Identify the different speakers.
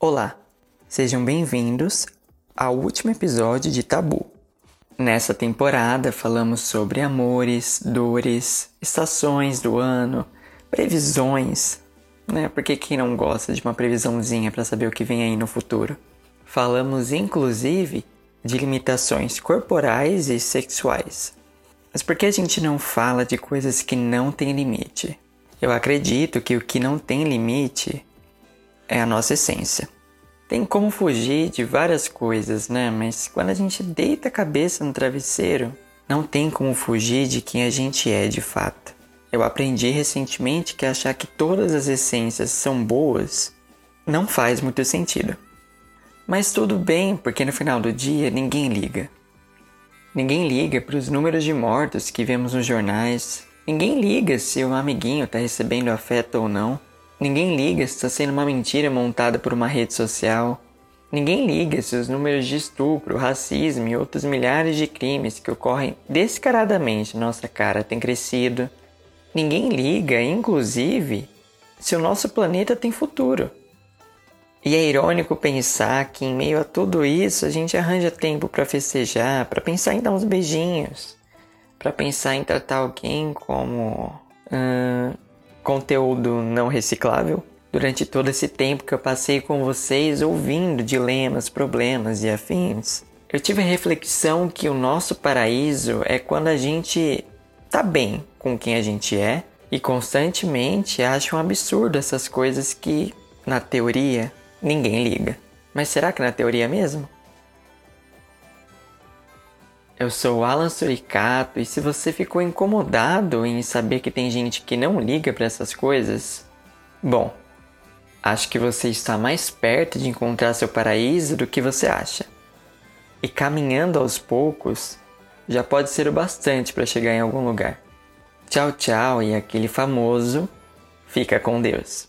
Speaker 1: Olá, sejam bem-vindos ao último episódio de Tabu. Nessa temporada falamos sobre amores, dores, estações do ano, previsões, né? Porque quem não gosta de uma previsãozinha para saber o que vem aí no futuro? Falamos inclusive de limitações corporais e sexuais. Mas por que a gente não fala de coisas que não têm limite? Eu acredito que o que não tem limite é a nossa essência. Tem como fugir de várias coisas, né? Mas quando a gente deita a cabeça no travesseiro, não tem como fugir de quem a gente é de fato. Eu aprendi recentemente que achar que todas as essências são boas não faz muito sentido. Mas tudo bem, porque no final do dia ninguém liga. Ninguém liga para os números de mortos que vemos nos jornais. Ninguém liga se o amiguinho está recebendo afeto ou não. Ninguém liga se está sendo uma mentira montada por uma rede social. Ninguém liga se os números de estupro, racismo e outros milhares de crimes que ocorrem descaradamente na nossa cara têm crescido. Ninguém liga, inclusive, se o nosso planeta tem futuro. E é irônico pensar que em meio a tudo isso a gente arranja tempo para festejar, para pensar em dar uns beijinhos, para pensar em tratar alguém como conteúdo não reciclável. Durante todo esse tempo que eu passei com vocês ouvindo dilemas, problemas e afins, eu tive a reflexão que o nosso paraíso é quando a gente tá bem com quem a gente é e constantemente acha um absurdo essas coisas que, na teoria, ninguém liga. Mas será que na teoria mesmo? Eu sou Alan Suricato e se você ficou incomodado em saber que tem gente que não liga para essas coisas, bom, acho que você está mais perto de encontrar seu paraíso do que você acha. E caminhando aos poucos, já pode ser o bastante para chegar em algum lugar. Tchau, tchau e aquele famoso fica com Deus.